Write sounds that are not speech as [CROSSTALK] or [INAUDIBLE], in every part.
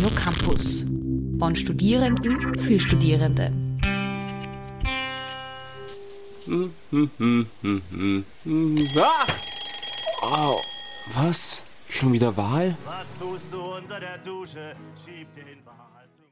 Radio Campus. Von Studierenden für Studierende. Ah! Oh, was? Schon wieder Wahl?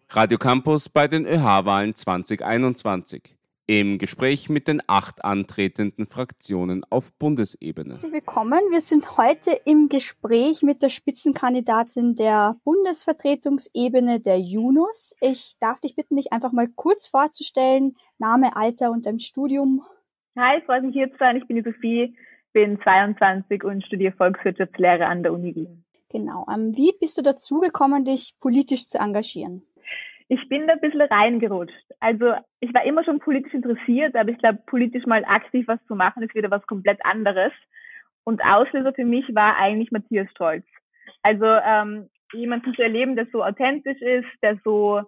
Radio Campus bei den ÖH-Wahlen 2021 im Gespräch mit den acht antretenden Fraktionen auf Bundesebene. Herzlich willkommen. Wir sind heute im Gespräch mit der Spitzenkandidatin der Bundesvertretungsebene der JUNUS. Ich darf dich bitten, dich einfach mal kurz vorzustellen. Name, Alter und dein Studium. Hi, freut mich hier zu sein. Ich bin die Sophie, bin 22 und studiere Volkswirtschaftslehre an der Uni Wien. Genau. Ähm, wie bist du dazu gekommen, dich politisch zu engagieren? Ich bin da ein bisschen reingerutscht. Also ich war immer schon politisch interessiert, aber ich glaube, politisch mal aktiv was zu machen, ist wieder was komplett anderes. Und Auslöser für mich war eigentlich Matthias Stolz. Also ähm, jemanden zu erleben, der so authentisch ist, der so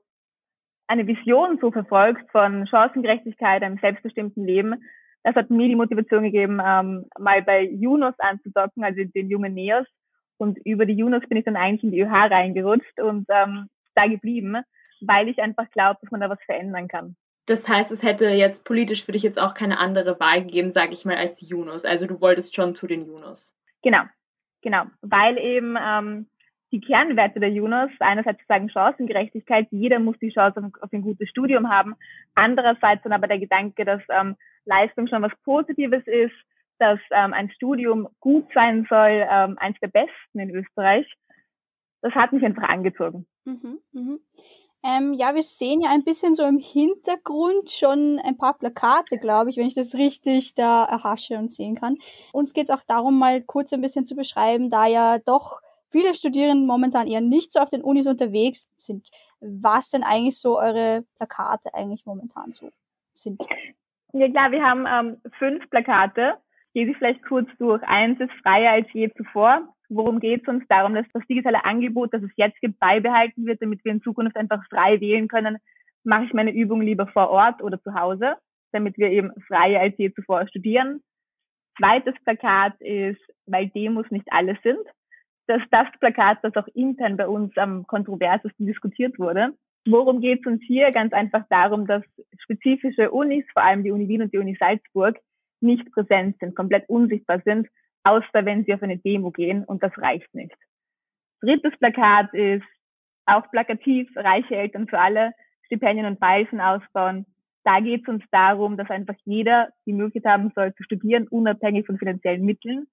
eine Vision so verfolgt von Chancengerechtigkeit, einem selbstbestimmten Leben. Das hat mir die Motivation gegeben, ähm, mal bei Junos anzudocken, also den jungen Neos. Und über die Junos bin ich dann eigentlich in die ÖH reingerutscht und ähm, da geblieben weil ich einfach glaube, dass man da was verändern kann. Das heißt, es hätte jetzt politisch für dich jetzt auch keine andere Wahl gegeben, sage ich mal, als die Junos. Also du wolltest schon zu den Junos. Genau, genau, weil eben ähm, die Kernwerte der Junos einerseits sagen Chancengerechtigkeit, jeder muss die Chance auf, auf ein gutes Studium haben. Andererseits dann aber der Gedanke, dass ähm, Leistung schon was Positives ist, dass ähm, ein Studium gut sein soll, ähm, eins der besten in Österreich. Das hat mich einfach angezogen. Mhm, mh. Ähm, ja, wir sehen ja ein bisschen so im Hintergrund schon ein paar Plakate, glaube ich, wenn ich das richtig da erhasche und sehen kann. Uns geht es auch darum, mal kurz ein bisschen zu beschreiben, da ja doch viele Studierende momentan eher nicht so auf den Unis unterwegs sind. Was denn eigentlich so eure Plakate eigentlich momentan so sind? Ja klar, wir haben ähm, fünf Plakate. Gehe ich vielleicht kurz durch. Eins ist freier als je zuvor. Worum geht es uns? Darum, dass das digitale Angebot, das es jetzt gibt, beibehalten wird, damit wir in Zukunft einfach frei wählen können. Mache ich meine Übung lieber vor Ort oder zu Hause, damit wir eben freier als je zuvor studieren. Zweites Plakat ist, weil Demos nicht alles sind. Das ist das Plakat, das auch intern bei uns am kontroversesten diskutiert wurde. Worum geht es uns hier? Ganz einfach darum, dass spezifische Unis, vor allem die Uni Wien und die Uni Salzburg, nicht präsent sind, komplett unsichtbar sind außer wenn sie auf eine Demo gehen und das reicht nicht. Drittes Plakat ist auch plakativ, reiche Eltern für alle, Stipendien und Beihilfen ausbauen. Da geht es uns darum, dass einfach jeder die Möglichkeit haben soll zu studieren, unabhängig von finanziellen Mitteln.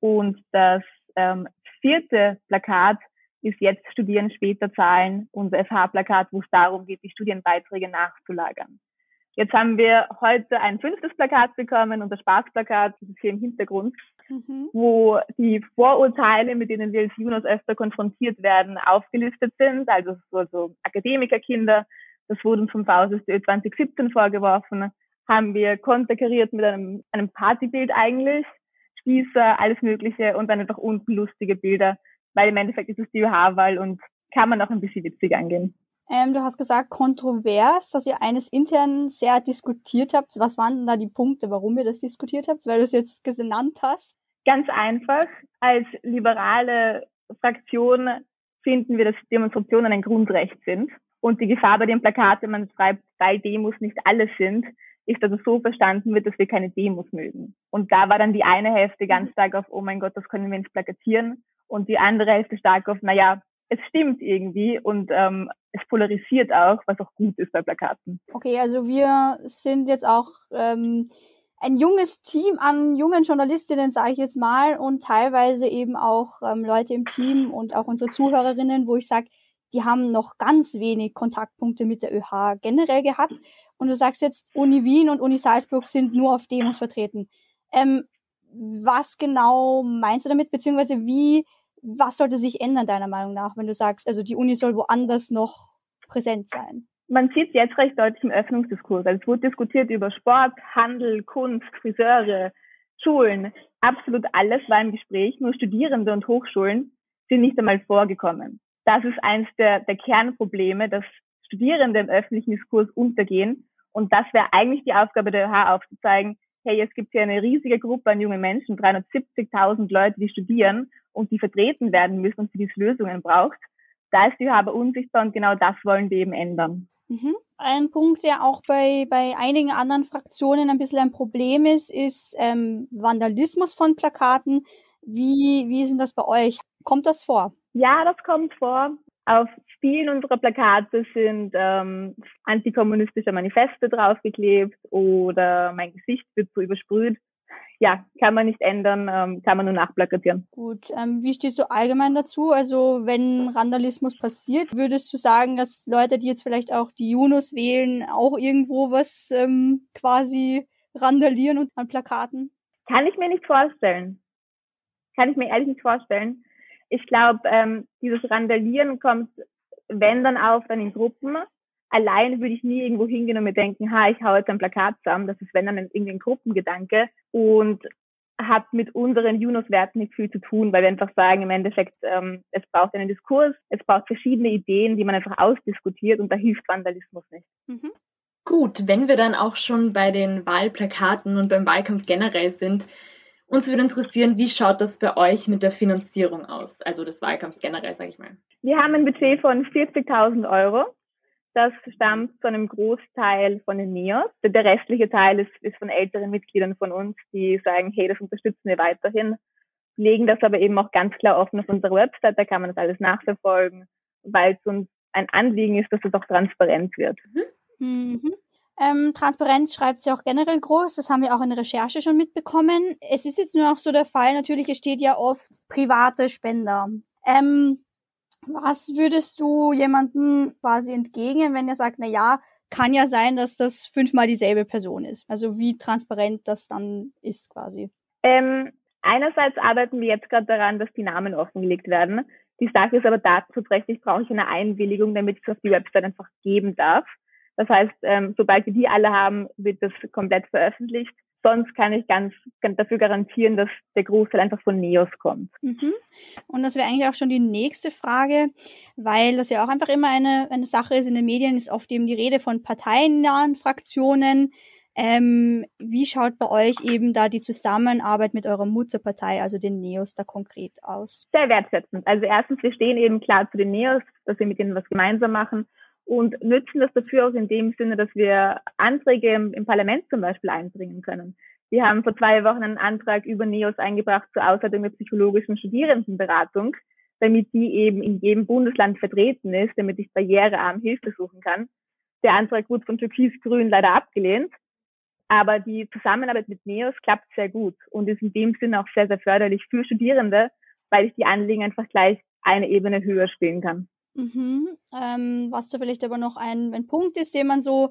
Und das ähm, vierte Plakat ist jetzt Studieren, später zahlen, unser FH-Plakat, wo es darum geht, die Studienbeiträge nachzulagern. Jetzt haben wir heute ein fünftes Plakat bekommen, unser Spaßplakat, das ist hier im Hintergrund, mhm. wo die Vorurteile, mit denen wir als Junos öfter konfrontiert werden, aufgelistet sind. Also so, so Akademikerkinder, das wurde uns vom VSSD 2017 vorgeworfen, haben wir konterkariert mit einem, einem Partybild eigentlich, Spießer, alles Mögliche und dann einfach unten lustige Bilder, weil im Endeffekt ist es die UH-Wahl und kann man auch ein bisschen witzig angehen. Ähm, du hast gesagt, kontrovers, dass ihr eines intern sehr diskutiert habt. Was waren denn da die Punkte, warum ihr das diskutiert habt, weil du es jetzt genannt hast? Ganz einfach. Als liberale Fraktion finden wir, dass Demonstrationen ein Grundrecht sind. Und die Gefahr bei den Plakaten, man schreibt, weil Demos nicht alles sind, ist, dass es so verstanden wird, dass wir keine Demos mögen. Und da war dann die eine Hälfte ganz stark auf, oh mein Gott, das können wir nicht plakatieren. Und die andere Hälfte stark auf, naja, es stimmt irgendwie und ähm, es polarisiert auch, was auch gut ist bei Plakaten. Okay, also wir sind jetzt auch ähm, ein junges Team an jungen Journalistinnen, sage ich jetzt mal, und teilweise eben auch ähm, Leute im Team und auch unsere Zuhörerinnen, wo ich sage, die haben noch ganz wenig Kontaktpunkte mit der ÖH generell gehabt. Und du sagst jetzt, Uni Wien und Uni Salzburg sind nur auf Demos vertreten. Ähm, was genau meinst du damit, beziehungsweise wie was sollte sich ändern, deiner Meinung nach, wenn du sagst, also die Uni soll woanders noch präsent sein? Man sieht jetzt recht deutlich im Öffnungsdiskurs. Also es wurde diskutiert über Sport, Handel, Kunst, Friseure, Schulen. Absolut alles war im Gespräch. Nur Studierende und Hochschulen sind nicht einmal vorgekommen. Das ist eines der, der Kernprobleme, dass Studierende im öffentlichen Diskurs untergehen. Und das wäre eigentlich die Aufgabe der ÖH aufzuzeigen, hey, es gibt hier eine riesige Gruppe an jungen Menschen, 370.000 Leute, die studieren und die vertreten werden müssen und für die es Lösungen braucht. da ist die ÖH unsichtbar und genau das wollen wir eben ändern. Mhm. Ein Punkt, der auch bei, bei einigen anderen Fraktionen ein bisschen ein Problem ist, ist ähm, Vandalismus von Plakaten. Wie, wie ist denn das bei euch? Kommt das vor? Ja, das kommt vor. Auf vielen unserer Plakate sind ähm, antikommunistische Manifeste draufgeklebt oder mein Gesicht wird so übersprüht ja, kann man nicht ändern, ähm, kann man nur nachplakatieren. Gut, ähm, wie stehst du allgemein dazu? Also wenn Randalismus passiert, würdest du sagen, dass Leute, die jetzt vielleicht auch die Junos wählen, auch irgendwo was ähm, quasi randalieren und an Plakaten? Kann ich mir nicht vorstellen. Kann ich mir ehrlich nicht vorstellen. Ich glaube, ähm, dieses Randalieren kommt, wenn dann auf, dann in Gruppen allein würde ich nie irgendwo hingehen und mir denken, ha, ich hau jetzt ein Plakat zusammen. Das ist wenn dann irgendwie ein Gruppengedanke und hat mit unseren Junos-Werten nicht viel zu tun, weil wir einfach sagen, im Endeffekt, ähm, es braucht einen Diskurs, es braucht verschiedene Ideen, die man einfach ausdiskutiert und da hilft Vandalismus nicht. Mhm. Gut, wenn wir dann auch schon bei den Wahlplakaten und beim Wahlkampf generell sind, uns würde interessieren, wie schaut das bei euch mit der Finanzierung aus, also des Wahlkampfs generell, sage ich mal. Wir haben ein Budget von 40.000 Euro das stammt zu einem Großteil von den NEOS. Der restliche Teil ist, ist von älteren Mitgliedern von uns, die sagen, hey, das unterstützen wir weiterhin, legen das aber eben auch ganz klar offen auf unserer Website, da kann man das alles nachverfolgen, weil es uns ein Anliegen ist, dass es auch transparent wird. Mhm. Mhm. Ähm, Transparenz schreibt sie auch generell groß, das haben wir auch in der Recherche schon mitbekommen. Es ist jetzt nur auch so der Fall, natürlich, es steht ja oft private Spender. Ähm, was würdest du jemandem quasi entgegnen, wenn er sagt, na ja, kann ja sein, dass das fünfmal dieselbe Person ist. Also wie transparent das dann ist quasi. Ähm, einerseits arbeiten wir jetzt gerade daran, dass die Namen offengelegt werden. Die Sache ist aber datenschutzrechtlich brauche ich eine Einwilligung, damit ich es auf die Website einfach geben darf. Das heißt, ähm, sobald wir die alle haben, wird das komplett veröffentlicht sonst kann ich ganz, ganz dafür garantieren, dass der Großteil einfach von Neos kommt. Mhm. Und das wäre eigentlich auch schon die nächste Frage, weil das ja auch einfach immer eine, eine Sache ist. In den Medien ist oft eben die Rede von parteiennahen Fraktionen. Ähm, wie schaut bei euch eben da die Zusammenarbeit mit eurer Mutterpartei, also den Neos, da konkret aus? Sehr wertschätzend. Also erstens, wir stehen eben klar zu den Neos, dass wir mit ihnen was gemeinsam machen und nützen das dafür auch in dem Sinne, dass wir Anträge im, im, Parlament zum Beispiel einbringen können. Wir haben vor zwei Wochen einen Antrag über NEOS eingebracht zur Ausleitung der psychologischen Studierendenberatung, damit die eben in jedem Bundesland vertreten ist, damit ich barrierearm Hilfe suchen kann. Der Antrag wurde von Türkis-Grün leider abgelehnt, aber die Zusammenarbeit mit NEOS klappt sehr gut und ist in dem Sinne auch sehr, sehr förderlich für Studierende, weil ich die Anliegen einfach gleich eine Ebene höher spielen kann. Mhm. Ähm, was da vielleicht aber noch ein, ein Punkt ist, den man so,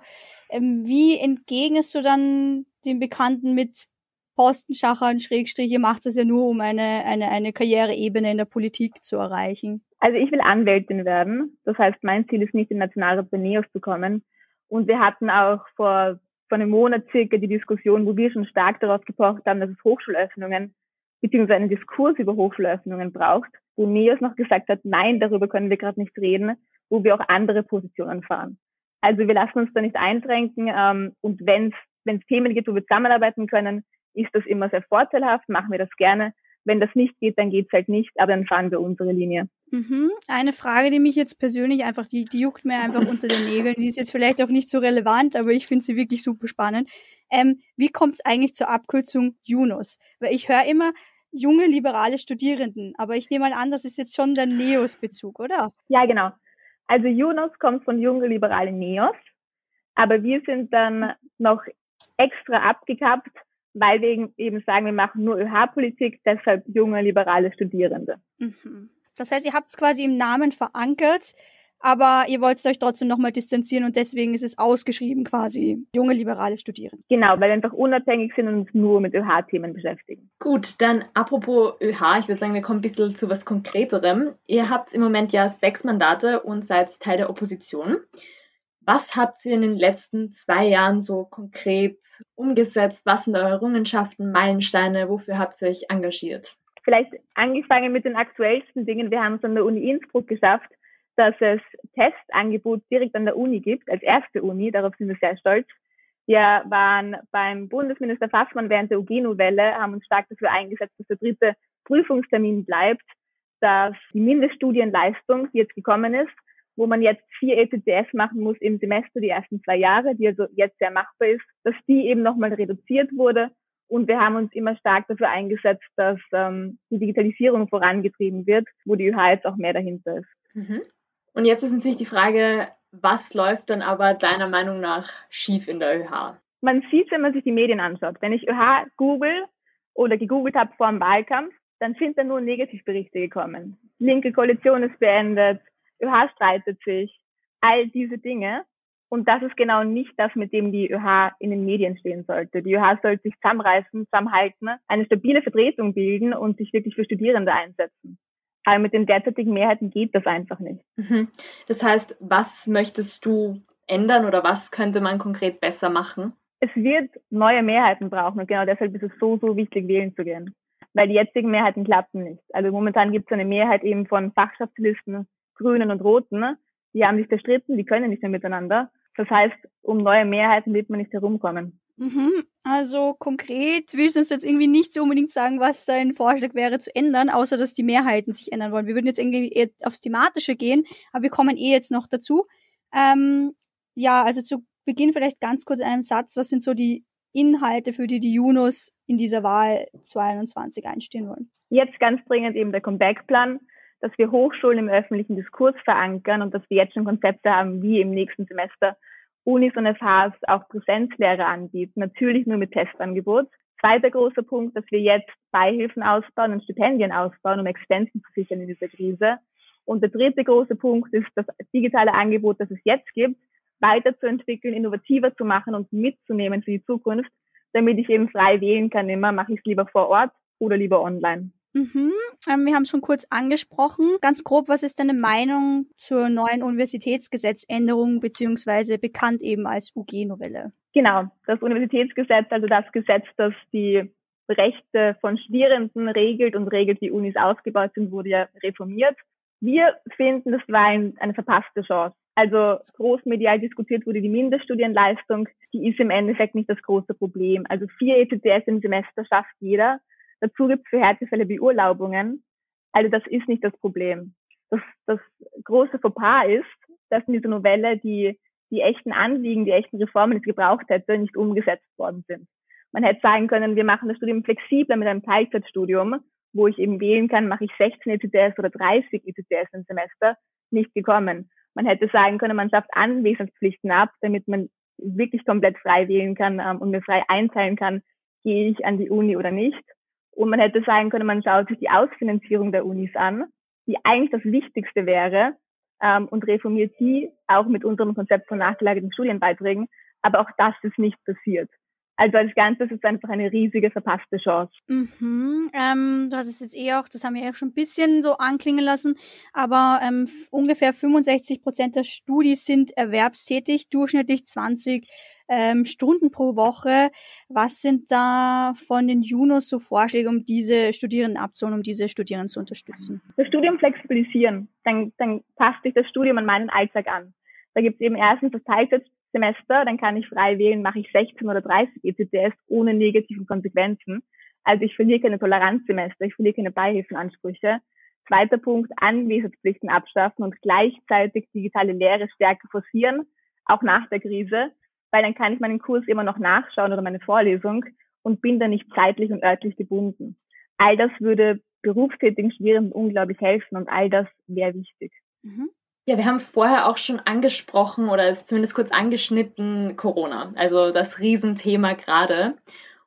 ähm, wie entgegnest du dann den Bekannten mit Postenschachern, Schrägstriche, macht es ja nur, um eine, eine, eine Karriereebene in der Politik zu erreichen? Also ich will Anwältin werden. Das heißt, mein Ziel ist nicht, in Nationalrat bei NEOS zu kommen. Und wir hatten auch vor, vor einem Monat circa die Diskussion, wo wir schon stark darauf gepocht haben, dass es Hochschulöffnungen beziehungsweise einen Diskurs über Hochschulöffnungen braucht wo NEOS noch gesagt hat, nein, darüber können wir gerade nicht reden, wo wir auch andere Positionen fahren. Also wir lassen uns da nicht einschränken ähm, und wenn es Themen gibt, wo wir zusammenarbeiten können, ist das immer sehr vorteilhaft, machen wir das gerne. Wenn das nicht geht, dann geht's halt nicht, aber dann fahren wir unsere Linie. Mhm. Eine Frage, die mich jetzt persönlich einfach, die, die juckt mir einfach unter den Nägeln. Die ist jetzt vielleicht auch nicht so relevant, aber ich finde sie wirklich super spannend. Ähm, wie kommt es eigentlich zur Abkürzung Junos? Weil ich höre immer, junge liberale Studierenden. Aber ich nehme mal an, das ist jetzt schon der NEOS-Bezug, oder? Ja, genau. Also Junos kommt von junge liberale NEOS, aber wir sind dann noch extra abgekappt, weil wir eben sagen, wir machen nur ÖH-Politik, deshalb junge liberale Studierende. Mhm. Das heißt, ihr habt es quasi im Namen verankert, aber ihr wollt es euch trotzdem nochmal distanzieren und deswegen ist es ausgeschrieben quasi junge liberale Studierende. Genau, weil wir einfach unabhängig sind und uns nur mit ÖH-Themen beschäftigen. Gut, dann apropos ÖH, ich würde sagen, wir kommen ein bisschen zu was Konkreterem. Ihr habt im Moment ja sechs Mandate und seid Teil der Opposition. Was habt ihr in den letzten zwei Jahren so konkret umgesetzt? Was sind eure Errungenschaften, Meilensteine? Wofür habt ihr euch engagiert? Vielleicht angefangen mit den aktuellsten Dingen. Wir haben es an der Uni Innsbruck geschafft, dass es Testangebot direkt an der Uni gibt, als erste Uni, darauf sind wir sehr stolz. Wir waren beim Bundesminister Fassmann während der UG-Novelle, haben uns stark dafür eingesetzt, dass der dritte Prüfungstermin bleibt, dass die Mindeststudienleistung, die jetzt gekommen ist, wo man jetzt vier ECTS machen muss im Semester, die ersten zwei Jahre, die also jetzt sehr machbar ist, dass die eben nochmal reduziert wurde. Und wir haben uns immer stark dafür eingesetzt, dass ähm, die Digitalisierung vorangetrieben wird, wo die ÖH jetzt auch mehr dahinter ist. Mhm. Und jetzt ist natürlich die Frage, was läuft dann aber deiner Meinung nach schief in der ÖH? Man sieht, wenn man sich die Medien anschaut. Wenn ich ÖH google oder gegoogelt habe vor dem Wahlkampf, dann sind da nur Negativberichte gekommen. Linke Koalition ist beendet, ÖH streitet sich, all diese Dinge. Und das ist genau nicht das, mit dem die ÖH in den Medien stehen sollte. Die ÖH sollte sich zusammenreißen, zusammenhalten, eine stabile Vertretung bilden und sich wirklich für Studierende einsetzen. Aber mit den derzeitigen Mehrheiten geht das einfach nicht. Mhm. Das heißt, was möchtest du ändern oder was könnte man konkret besser machen? Es wird neue Mehrheiten brauchen und genau deshalb ist es so, so wichtig, wählen zu gehen. Weil die jetzigen Mehrheiten klappen nicht. Also momentan gibt es eine Mehrheit eben von Fachschaftslisten, Grünen und Roten. Die haben sich zerstritten, die können nicht mehr miteinander. Das heißt, um neue Mehrheiten wird man nicht herumkommen. Mhm. Also konkret willst du uns jetzt irgendwie nicht so unbedingt sagen, was dein Vorschlag wäre zu ändern, außer dass die Mehrheiten sich ändern wollen. Wir würden jetzt irgendwie eher aufs Thematische gehen, aber wir kommen eh jetzt noch dazu. Ähm, ja, also zu Beginn vielleicht ganz kurz einen Satz. Was sind so die Inhalte, für die die Junos in dieser Wahl 2021 einstehen wollen? Jetzt ganz dringend eben der Comeback-Plan, dass wir Hochschulen im öffentlichen Diskurs verankern und dass wir jetzt schon Konzepte haben, wie im nächsten Semester Unis und FHs auch Präsenzlehre anbieten, natürlich nur mit Testangebot. Zweiter großer Punkt, dass wir jetzt Beihilfen ausbauen und Stipendien ausbauen, um Existenzen zu sichern in dieser Krise. Und der dritte große Punkt ist das digitale Angebot, das es jetzt gibt, weiterzuentwickeln, innovativer zu machen und mitzunehmen für die Zukunft, damit ich eben frei wählen kann immer, mache ich es lieber vor Ort oder lieber online. Mhm. Ähm, wir haben es schon kurz angesprochen. Ganz grob, was ist deine Meinung zur neuen Universitätsgesetzänderung beziehungsweise bekannt eben als UG-Novelle? Genau, das Universitätsgesetz, also das Gesetz, das die Rechte von Studierenden regelt und regelt, wie Unis ausgebaut sind, wurde ja reformiert. Wir finden, das war ein, eine verpasste Chance. Also großmedial diskutiert wurde die Mindeststudienleistung, die ist im Endeffekt nicht das große Problem. Also vier ECTS im Semester schafft jeder. Dazu gibt es für Härtefälle Beurlaubungen. Also das ist nicht das Problem. Das, das große Fauxpas ist, dass in dieser Novelle die, die echten Anliegen, die echten Reformen, die es gebraucht hätte, nicht umgesetzt worden sind. Man hätte sagen können, wir machen das Studium flexibler mit einem Teilzeitstudium, wo ich eben wählen kann, mache ich 16 ECTS oder 30 ECTS im Semester, nicht gekommen. Man hätte sagen können, man schafft Anwesenheitspflichten ab, damit man wirklich komplett frei wählen kann ähm, und mir frei einteilen kann, gehe ich an die Uni oder nicht. Und man hätte sagen können, man schaut sich die Ausfinanzierung der Unis an, die eigentlich das Wichtigste wäre, ähm, und reformiert die auch mit unserem Konzept von nachgelagerten Studienbeiträgen. Aber auch das ist nicht passiert. Also als Ganzes ist einfach eine riesige verpasste Chance. Mhm, ähm, du hast es jetzt eh auch, das haben wir ja schon ein bisschen so anklingen lassen, aber ähm, ungefähr 65 Prozent der Studis sind erwerbstätig, durchschnittlich 20 ähm, Stunden pro Woche. Was sind da von den Junos so Vorschläge, um diese Studierenden abzuholen, um diese Studierenden zu unterstützen? Das Studium flexibilisieren, dann, dann passt sich das Studium an meinen Alltag an. Da gibt es eben erstens das Teilzeitsemester, dann kann ich frei wählen, mache ich 16 oder 30 ECTS ohne negativen Konsequenzen. Also ich verliere keine Toleranzsemester, ich verliere keine Beihilfenansprüche. Zweiter Punkt, Anwesenheitspflichten abschaffen und gleichzeitig digitale Lehre stärker forcieren, auch nach der Krise weil dann kann ich meinen Kurs immer noch nachschauen oder meine Vorlesung und bin dann nicht zeitlich und örtlich gebunden. All das würde berufstätigen Studierenden unglaublich helfen und all das wäre wichtig. Mhm. Ja, wir haben vorher auch schon angesprochen oder es zumindest kurz angeschnitten Corona, also das Riesenthema gerade.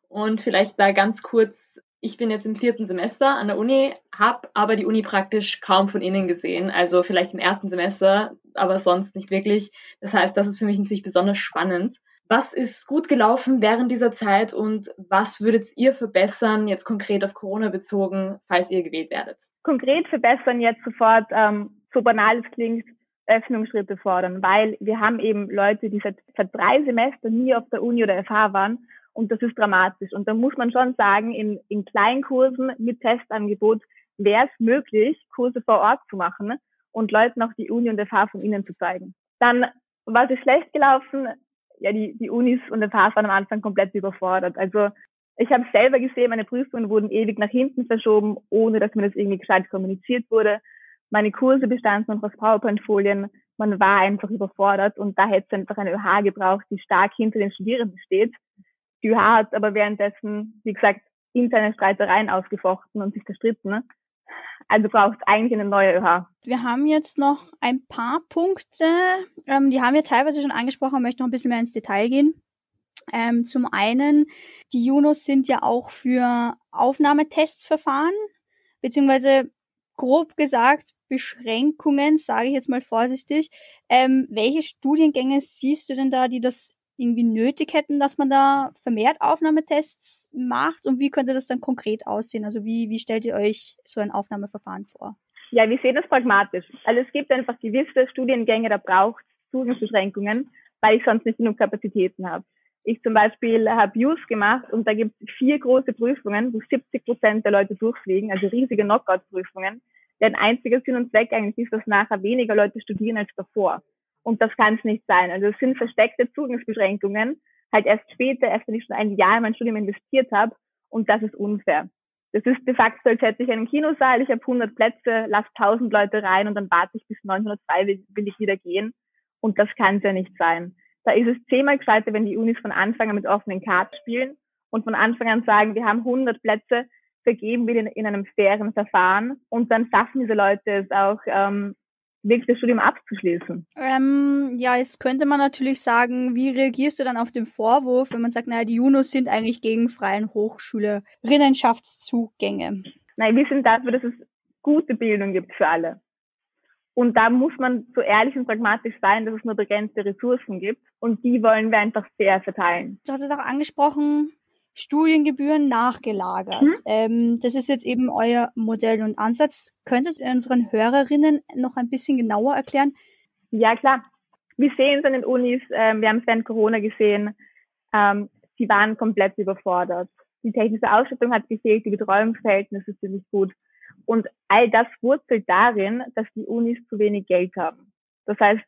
Und vielleicht da ganz kurz ich bin jetzt im vierten Semester an der Uni, habe aber die Uni praktisch kaum von innen gesehen. Also vielleicht im ersten Semester, aber sonst nicht wirklich. Das heißt, das ist für mich natürlich besonders spannend. Was ist gut gelaufen während dieser Zeit und was würdet ihr verbessern, jetzt konkret auf Corona bezogen, falls ihr gewählt werdet? Konkret verbessern jetzt sofort, ähm, so banal es klingt, Öffnungsschritte fordern, weil wir haben eben Leute, die seit, seit drei Semestern nie auf der Uni oder FH waren und das ist dramatisch. Und da muss man schon sagen, in, in Kleinkursen mit Testangebot wäre es möglich, Kurse vor Ort zu machen und Leuten auch die Uni und FH von innen zu zeigen. Dann war es schlecht gelaufen. Ja, die, die Unis und FHs waren am Anfang komplett überfordert. Also Ich habe selber gesehen, meine Prüfungen wurden ewig nach hinten verschoben, ohne dass mir das irgendwie gescheit kommuniziert wurde. Meine Kurse bestanden noch aus PowerPoint-Folien. Man war einfach überfordert und da hätte es einfach eine ÖH gebraucht, die stark hinter den Studierenden steht. ÖH hat aber währenddessen, wie gesagt, interne Streitereien ausgefochten und sich zerstritten. Also braucht eigentlich eine neue ÖH. Wir haben jetzt noch ein paar Punkte, ähm, die haben wir teilweise schon angesprochen, möchte noch ein bisschen mehr ins Detail gehen. Ähm, zum einen, die Junos sind ja auch für Aufnahmetests verfahren, beziehungsweise grob gesagt Beschränkungen, sage ich jetzt mal vorsichtig. Ähm, welche Studiengänge siehst du denn da, die das irgendwie nötig hätten, dass man da vermehrt Aufnahmetests macht und wie könnte das dann konkret aussehen? Also wie, wie stellt ihr euch so ein Aufnahmeverfahren vor? Ja, wir sehen das pragmatisch. Also es gibt einfach gewisse Studiengänge, da braucht Zugangsbeschränkungen, weil ich sonst nicht genug Kapazitäten habe. Ich zum Beispiel habe Use gemacht und da gibt es vier große Prüfungen, wo 70 Prozent der Leute durchfliegen, also riesige Knockout-Prüfungen. Deren einziger Sinn und Zweck eigentlich ist, dass nachher weniger Leute studieren als davor. Und das kann es nicht sein. Also es sind versteckte Zugangsbeschränkungen, halt erst später, erst wenn ich schon ein Jahr in mein Studium investiert habe und das ist unfair. Das ist de facto, als hätte ich einen Kinosaal, ich habe 100 Plätze, lasse 1000 Leute rein und dann warte ich bis 902 will ich wieder gehen. Und das kann es ja nicht sein. Da ist es zehnmal gescheiter, wenn die Unis von Anfang an mit offenen Karten spielen und von Anfang an sagen, wir haben 100 Plätze, vergeben wir in, in einem fairen Verfahren und dann schaffen diese Leute es auch, ähm, wirklich das Studium abzuschließen. Ähm, ja, jetzt könnte man natürlich sagen, wie reagierst du dann auf den Vorwurf, wenn man sagt, naja, die Junos sind eigentlich gegen freien Hochschülerinnenschaftszugänge? Nein, wir sind dafür, dass es gute Bildung gibt für alle. Und da muss man so ehrlich und pragmatisch sein, dass es nur begrenzte Ressourcen gibt. Und die wollen wir einfach fair verteilen. Du hast es auch angesprochen, Studiengebühren nachgelagert. Mhm. Ähm, das ist jetzt eben euer Modell und Ansatz. Könntest du unseren Hörerinnen noch ein bisschen genauer erklären? Ja, klar. Wir sehen es an den Unis, ähm, wir haben es während Corona gesehen, ähm, sie waren komplett überfordert. Die technische Ausstattung hat gefehlt, die Betreuungsverhältnisse sind nicht gut. Und all das wurzelt darin, dass die Unis zu wenig Geld haben. Das heißt,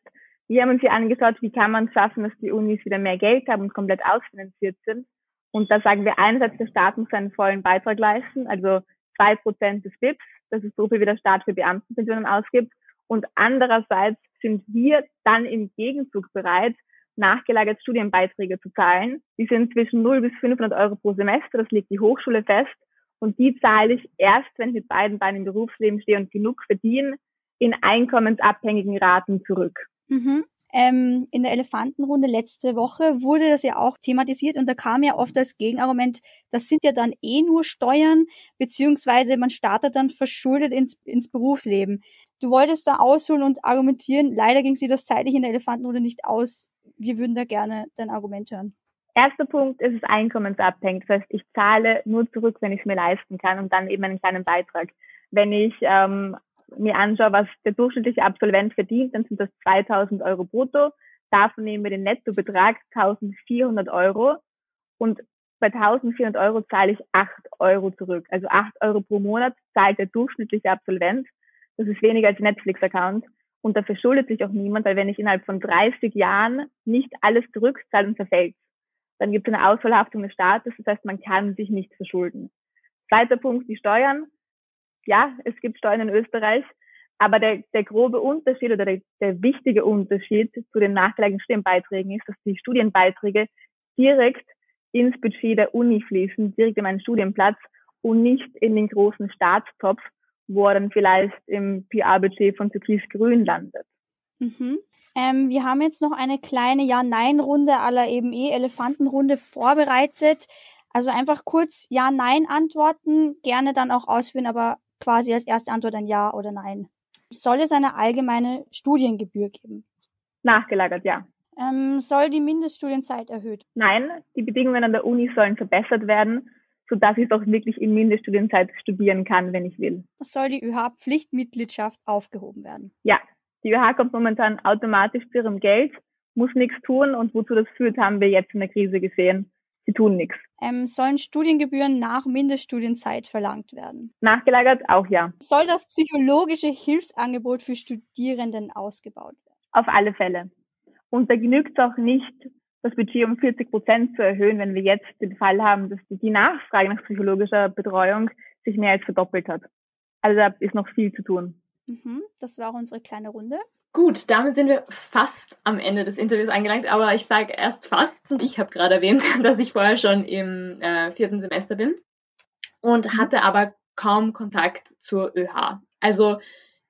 wir haben uns hier angeschaut, wie kann man es schaffen, dass die Unis wieder mehr Geld haben und komplett ausfinanziert sind. Und da sagen wir einerseits, der Staat muss seinen vollen Beitrag leisten, also zwei Prozent des BIPs, das ist so viel, wie der Staat für Beamtenpensionen ausgibt. Und andererseits sind wir dann im Gegenzug bereit, nachgelagert Studienbeiträge zu zahlen. Die sind zwischen 0 bis 500 Euro pro Semester, das legt die Hochschule fest. Und die zahle ich erst, wenn ich mit beiden Beinen im Berufsleben stehe und genug verdiene, in einkommensabhängigen Raten zurück. Mhm. Ähm, in der Elefantenrunde letzte Woche wurde das ja auch thematisiert und da kam ja oft das Gegenargument, das sind ja dann eh nur Steuern, beziehungsweise man startet dann verschuldet ins, ins Berufsleben. Du wolltest da ausholen und argumentieren, leider ging sie das zeitlich in der Elefantenrunde nicht aus. Wir würden da gerne dein Argument hören. Erster Punkt ist es einkommensabhängig. Das heißt, ich zahle nur zurück, wenn ich es mir leisten kann und dann eben einen kleinen Beitrag. Wenn ich ähm, mir anschaue, was der durchschnittliche Absolvent verdient, dann sind das 2000 Euro brutto. Davon nehmen wir den Nettobetrag 1400 Euro und bei 1400 Euro zahle ich 8 Euro zurück. Also 8 Euro pro Monat zahlt der durchschnittliche Absolvent. Das ist weniger als Netflix-Account. Und da verschuldet sich auch niemand, weil wenn ich innerhalb von 30 Jahren nicht alles zurückzahle und verfällt, dann gibt es eine Ausfallhaftung des Staates, das heißt, man kann sich nicht verschulden. Zweiter Punkt, die Steuern. Ja, es gibt Steuern in Österreich, aber der, der grobe Unterschied oder der, der wichtige Unterschied zu den nachgelagerten Studienbeiträgen ist, dass die Studienbeiträge direkt ins Budget der Uni fließen, direkt in meinen Studienplatz und nicht in den großen Staatstopf, wo er dann vielleicht im PR-Budget von Türkis Grün landet. Mhm. Ähm, wir haben jetzt noch eine kleine Ja-Nein-Runde aller eben eh Elefantenrunde vorbereitet. Also einfach kurz Ja-Nein antworten, gerne dann auch ausführen, aber quasi als erste Antwort ein Ja oder Nein. Soll es eine allgemeine Studiengebühr geben? Nachgelagert, ja. Ähm, soll die Mindeststudienzeit erhöht? Nein, die Bedingungen an der Uni sollen verbessert werden, sodass ich doch wirklich in Mindeststudienzeit studieren kann, wenn ich will. Soll die ÖH-Pflichtmitgliedschaft aufgehoben werden? Ja, die ÖH kommt momentan automatisch zu ihrem Geld, muss nichts tun und wozu das führt, haben wir jetzt in der Krise gesehen. Sie tun nichts. Ähm, sollen Studiengebühren nach Mindeststudienzeit verlangt werden? Nachgelagert auch ja. Soll das psychologische Hilfsangebot für Studierenden ausgebaut werden? Auf alle Fälle. Und da genügt es auch nicht, das Budget um 40 Prozent zu erhöhen, wenn wir jetzt den Fall haben, dass die Nachfrage nach psychologischer Betreuung sich mehr als verdoppelt hat. Also da ist noch viel zu tun. Mhm, das war unsere kleine Runde. Gut, damit sind wir fast am Ende des Interviews angelangt, aber ich sage erst fast. Ich habe gerade erwähnt, [LAUGHS] dass ich vorher schon im äh, vierten Semester bin und mhm. hatte aber kaum Kontakt zur ÖH. Also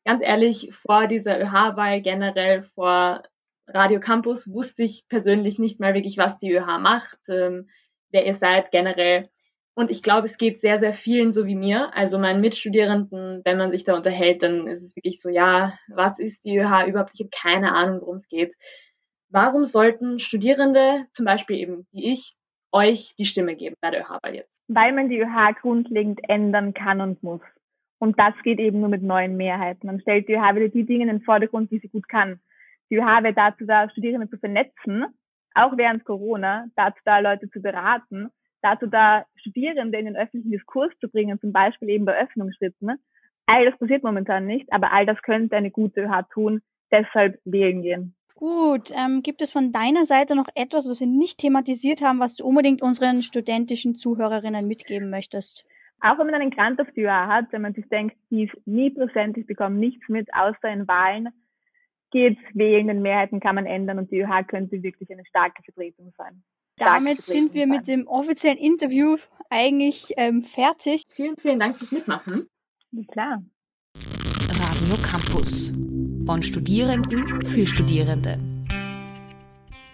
ganz ehrlich, vor dieser ÖH-Wahl generell, vor Radio Campus, wusste ich persönlich nicht mal wirklich, was die ÖH macht, ähm, wer ihr seid generell. Und ich glaube, es geht sehr, sehr vielen so wie mir. Also meinen Mitstudierenden, wenn man sich da unterhält, dann ist es wirklich so, ja, was ist die ÖH überhaupt? Ich habe keine Ahnung, worum es geht. Warum sollten Studierende, zum Beispiel eben wie ich, euch die Stimme geben bei der ÖH-Wahl jetzt? Weil man die ÖH grundlegend ändern kann und muss. Und das geht eben nur mit neuen Mehrheiten. Man stellt die ÖH wieder die Dinge in den Vordergrund, die sie gut kann. Die ÖH wäre dazu da, Studierende zu vernetzen, auch während Corona, dazu da, Leute zu beraten dazu da, Studierende in den öffentlichen Diskurs zu bringen, zum Beispiel eben bei Öffnungsschritten. All das passiert momentan nicht, aber all das könnte eine gute ÖH tun. Deshalb wählen gehen. Gut, ähm, gibt es von deiner Seite noch etwas, was wir nicht thematisiert haben, was du unbedingt unseren studentischen Zuhörerinnen mitgeben möchtest? Auch wenn man einen Grant auf die ÖH hat, wenn man sich denkt, die ist nie präsent, ich bekomme nichts mit, außer in Wahlen, geht's wählen, den Mehrheiten kann man ändern und die ÖH könnte wirklich eine starke Vertretung sein. Damit sind wir mit dem offiziellen Interview eigentlich ähm, fertig. Vielen, vielen Dank fürs Mitmachen. Ja, klar. Radio Campus. Von Studierenden für Studierende.